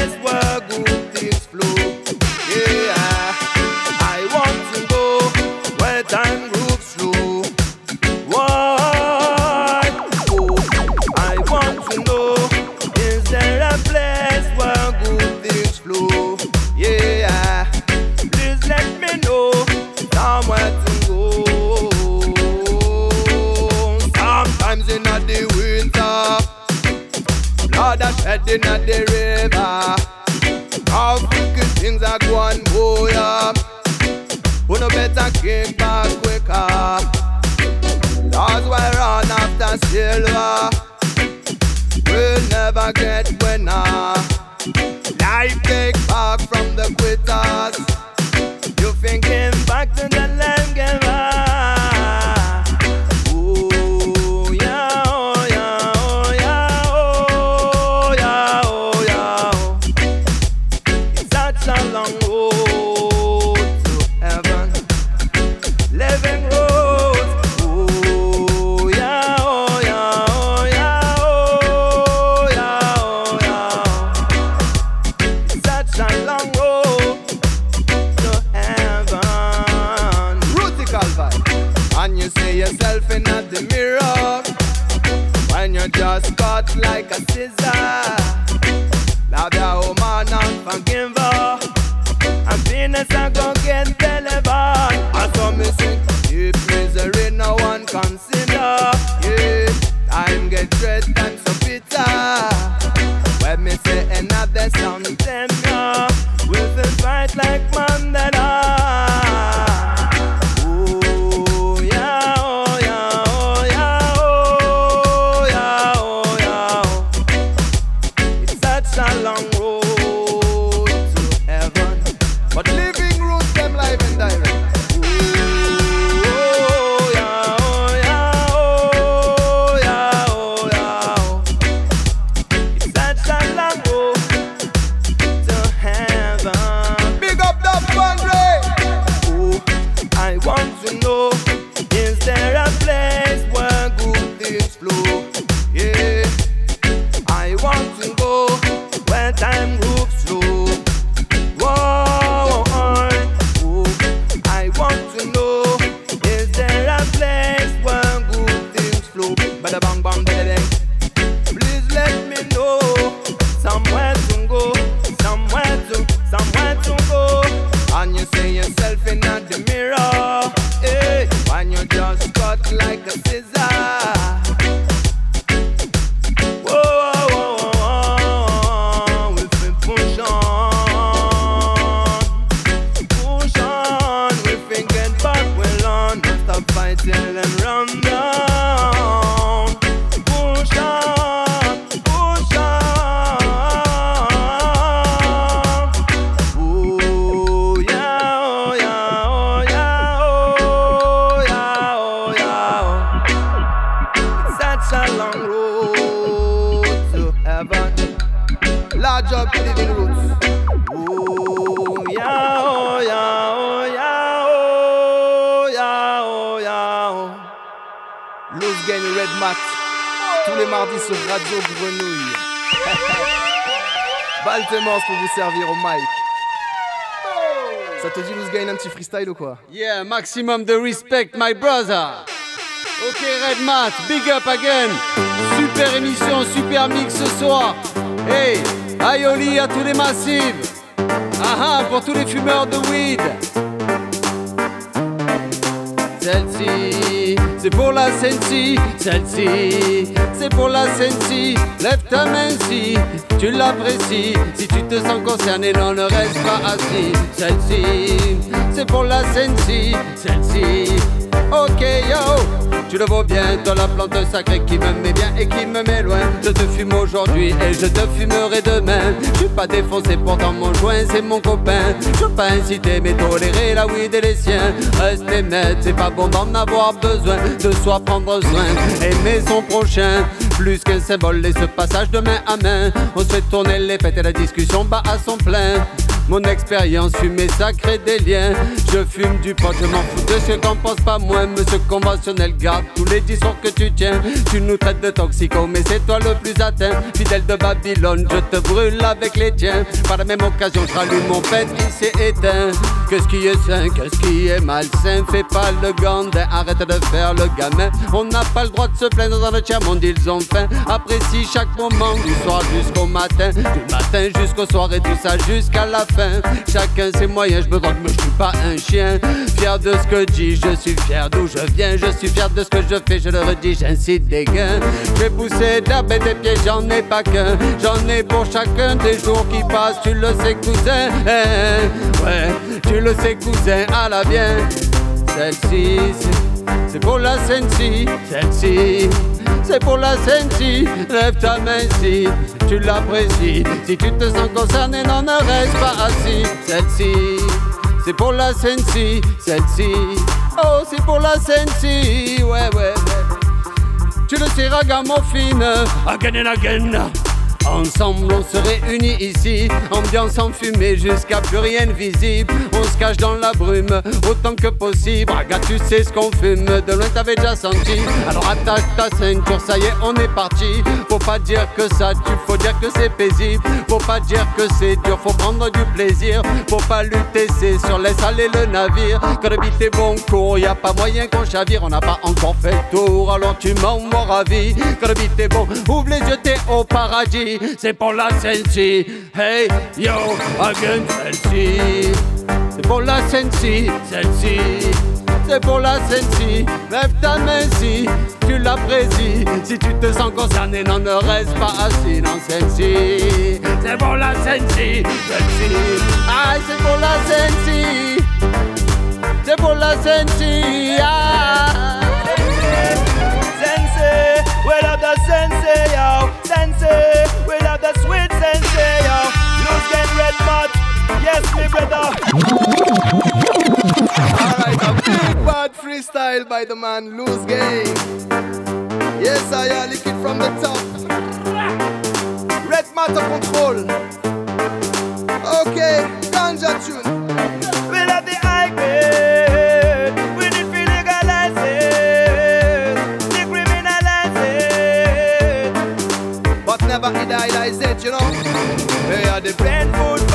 shedding at the river. How wicked things are going, oh, boy. Who no better kick back quicker. That's why run after silver. We'll never get winner. Life take back from the quitters. Au mic. Ça te dit Loose Gang un petit freestyle ou quoi? Yeah, maximum de respect, my brother. Ok, Red Mat, big up again. Super émission, super mix ce soir. Hey, Aioli à tous les massifs. Ah ah, pour tous les fumeurs de weed. C'est pour la Sensi. Celle-ci, c'est pour la Sensi. Lève ta main si tu l'apprécies. Si tu te sens concerné, non, ne reste pas assis. Celle-ci, c'est pour la Sensi. Celle-ci, ok yo. Tu le vois bien, toi la plante sacrée qui me met bien et qui me met loin. Je te fume aujourd'hui et je te fumerai demain. Je suis pas défoncé, pourtant mon joint c'est mon copain. Je veux pas inciter mais tolérer la weed et les siens. Rester net, c'est pas bon d'en avoir besoin. De soi prendre soin, aimer son prochain. Plus qu'un symbole et ce passage de main à main. On se fait tourner les fêtes et la discussion bat à son plein. Mon expérience fumée, ça crée des liens. Je fume du pot, je m'en fous de ce qu'en pense pas moi. Monsieur conventionnel, garde tous les discours que tu tiens. Tu nous traites de toxicos, mais c'est toi le plus atteint. Fidèle de Babylone, je te brûle avec les tiens. Par la même occasion, je rallume mon pet qui s'est éteint. Qu'est-ce qui est sain, qu'est-ce qui est malsain? Fais pas le gandin, arrête de faire le gamin. On n'a pas le droit de se plaindre dans le tiers-monde, ils ont faim. Apprécie chaque moment, du soir jusqu'au matin. Du matin jusqu'au soir et tout ça jusqu'à la fin. Chacun ses moyens, je me drogue, mais je suis pas un chien. Fier de ce que je dis, je suis fier d'où je viens. Je suis fier de ce que je fais, je le redis, j'incite des gains. Je vais pousser et des pieds, j'en ai pas qu'un. J'en ai pour chacun des jours qui passent, tu le sais, cousin. Eh, ouais, tu le sais, cousin, à la bien. Celle-ci, c'est pour la Sensi, celle-ci. C'est pour la Sensi, lève ta main si tu l'apprécies. Si tu te sens concerné, non, ne reste pas assis. Celle-ci, c'est pour la Sensi, celle-ci. Oh, c'est pour la Sensi, ouais, ouais, ouais. Tu le sais, ragamuffin, again and again. Ensemble on se réunit ici, ambiance enfumée jusqu'à plus rien visible. On se cache dans la brume autant que possible. Raga, tu sais ce qu'on fume, de loin t'avais déjà senti. Alors attache ta ceinture, ça y est, on est parti. Faut pas dire que ça tue, faut dire que c'est paisible. Faut pas dire que c'est dur, faut prendre du plaisir. Faut pas lutter, c'est sur laisse aller le navire. Quand le beat est bon cours, y a pas moyen qu'on chavire. On n'a pas encore fait le tour, alors tu m'en ravi. Quand le est bon, ouvre les yeux, t'es au paradis c'est pour la Sensi. Hey, yo, again, celle-ci. C'est pour la Sensi, celle-ci. C'est pour la Sensi. Lève ta main si tu l'apprécies. Si tu te sens concerné, non, ne reste pas assis, non, celle-ci. C'est pour la Sensi, celle-ci. Ah, c'est pour la Sensi. C'est pour la Sensi. Ah. Sensi, we love the sensi, eh, yo. Sensi, eh. we love the sweet sensi, eh, yo. Loose get red mud, yes, me brother. Alright, a big bad freestyle by the man Loose Game. Yes, I am lick it from the top. Red matter control. Okay, ganja tune. The brain food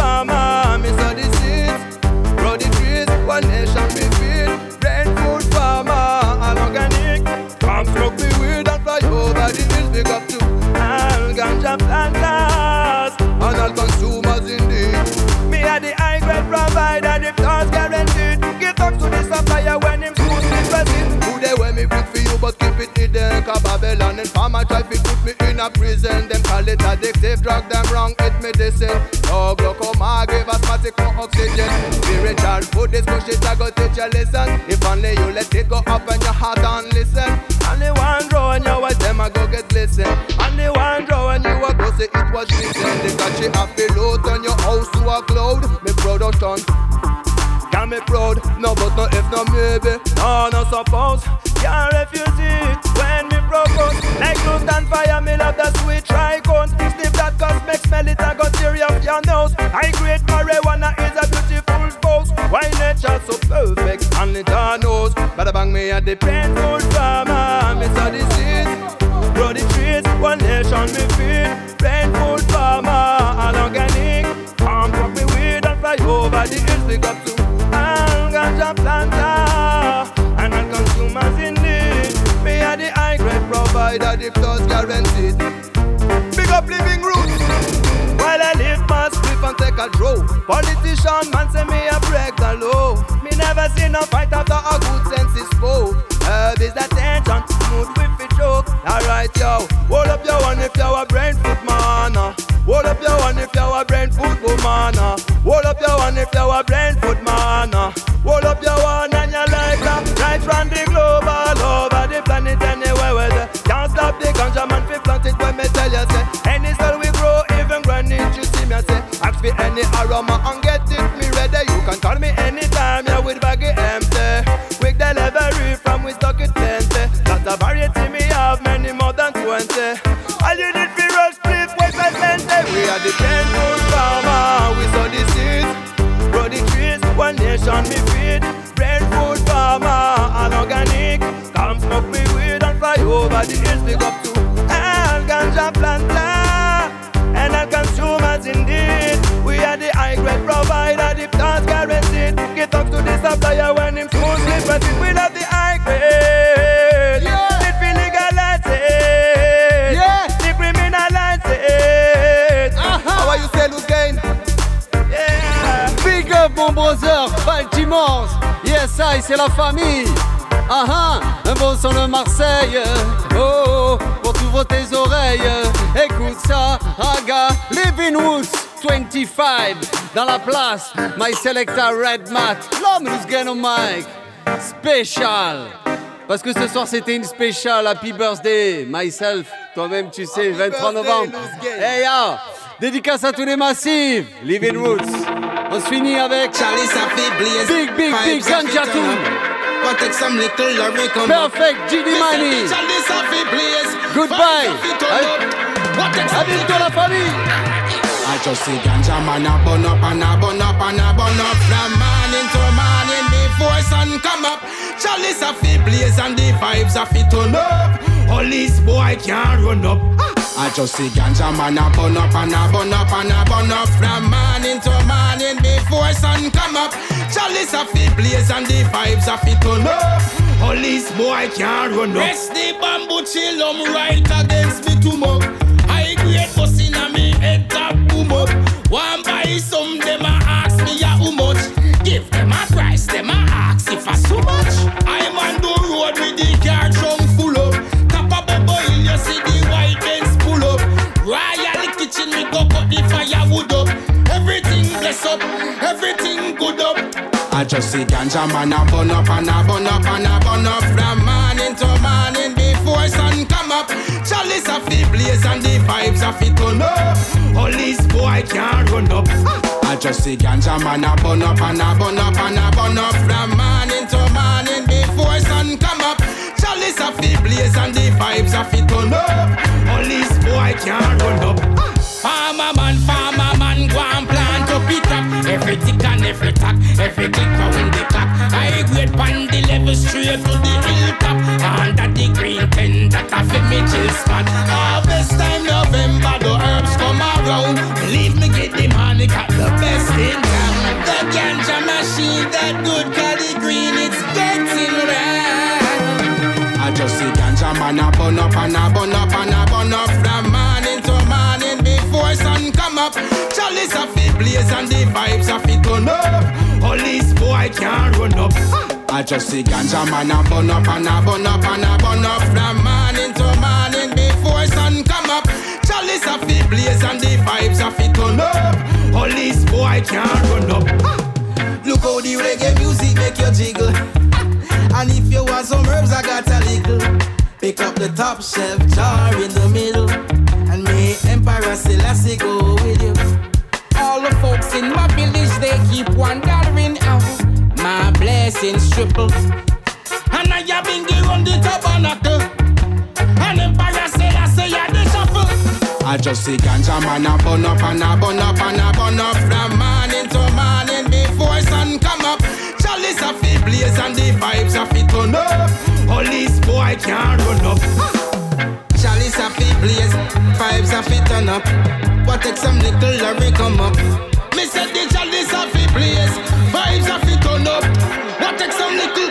but keep it. Cause Babylon and farmer try to put me in a prison. Them call it addictive drug, them wrong, it medicine. Dog glaucoma, give asthmatic no oxygen. Spiritual food, this push it, I go teach you listen. If only you let it go up in your heart and listen. Only one draw and your white them I go get listen. Only one draw and you a go say it was listen. They got you happy low, turn your house to a cloud. Me production. Can me proud, no but no if no maybe, no no suppose. Can't refuse it when me propose. Like loose and fire, me love the sweet trichome. Sniff that make smell it, I got tear off your nose. I great marijuana is a beautiful pose. Why nature so perfect and it all knows. Bada bang me at the painful farmer, me saw the seeds. Grow the trees, one nation me feed. Painful farmer, and organic. Come fuck me weed and fly over the hills, big up provider, the plus guaranteed. Big up living roots. While I live my spliff and take a draw. Politician man say me a break the law. Me never see no fight after a good sense is spoke. Herb is the tension, smooth with it joke. Alright yo, hold up your one if you're a brain food man. Ah. Hold up your one if you're a brain food woman. Ah. Hold up your one if you're a brain food man. Ah. For any aroma and get it me ready. You can call me anytime, yeah with baggy empty. Quick delivery from we stock it plenty. That's a variety me have many more than twenty. All you need fi rush split with my plenty. We are the painful farmer, we sow the seeds, grow the trees, one nation me feed. Brain food farmer and organic. Come smoke me weed and fly over the hills, big up to fire when him but it without the high grade. Yeah. It feel legalize it. Yeah. Decriminalize it. Uh-huh. How are you say loose gain? Yeah. Big up mon brother, Baltimore. Yes, I, c'est la famille. Ah ah, un bon son de Marseille. Oh, oh, pour t'ouvrir tes oreilles. Écoute ça, Raga, Living Woods 25. Dans la place, my selector Red Mat. L'homme who's get on mic. Spécial. Parce que ce soir c'était une spéciale. Happy birthday, myself. Toi-même, tu sais, 23 novembre. Hey ya! Dédicace à tous les massifs. Living Woods. On se finit avec Charlie Safi Blaze. Big, big, big Ganja Tune. But take some little Perfect, GD Money. Charlie Safi. Goodbye. À bientôt la famille. Just see ganja man a burn up and a burn up and a burn up from morning to morning before sun come up. Chalice a fi blaze and the vibes a fi turn up. Police boy can't run up. I just see ganja man a burn up and a burn up and a burn up from morning to morning before sun come up. Chalice a fi blaze and the vibes a fi turn up. Police boy can't run up. Press the bamboo chill um right against me much. I grade bust inna me head top One buy some, them a ask me a how much. Give them a price, them a ask if I so much. I'm on the road with the car trunk full up. Top of Bubba Hill, you see the white Benz pull up. Royal kitchen, me go cut the firewood up. Everything bless up, everything good up. I just see ganja man a burn up and a burn up and a burn up from morning to morning before sun come up. Chalice a fi blaze and the vibes a fi turn up. Police boy can't run up. I just see ganja man a burn up and a burn up and a burn up from morning to morning before sun come up. Chalice a fi blaze and the vibes a fi turn up. Police boy can't run up. Farmer man, farmer man, go and plant up it up. Every tick and every tack, every click when the clock. I grade pan the level straight to the hilltop. Under the green tent that a fit me chill spot. Harvest time November, around. Believe me, get the money, got the best in town. The ganja machine, that good cali green, it's getting round. I just see ganja man a burn up and a burn up and a burn up from morning to morning before sun come up. Chalice a fi blaze and the vibes a fi turn up. Police boy can't run up. I just see ganja man a burn up and a burn up and a burn up from morning to morning Chalice a fi blaze and the vibes a fi turn up. All Police boy can't run up. Look how the reggae music make you jiggle. And if you want some herbs, I got a little. Pick up the top shelf jar in the middle. And may Emperor Selassie go with you. All the folks in my village, they keep gathering out. My blessings triple. And I have been given the tabernacle. And Emperor I just see ganja man a burn up and a burn up and a burn up from morning to morning before sun come up. Chalice a fi blaze and the vibes a fi turn up. Police boy can't run up. Chalice a fi blaze, vibes a fi turn up. What take some little Larry come up? Me said the chalice a fi blaze, vibes a fi turn up. What take some little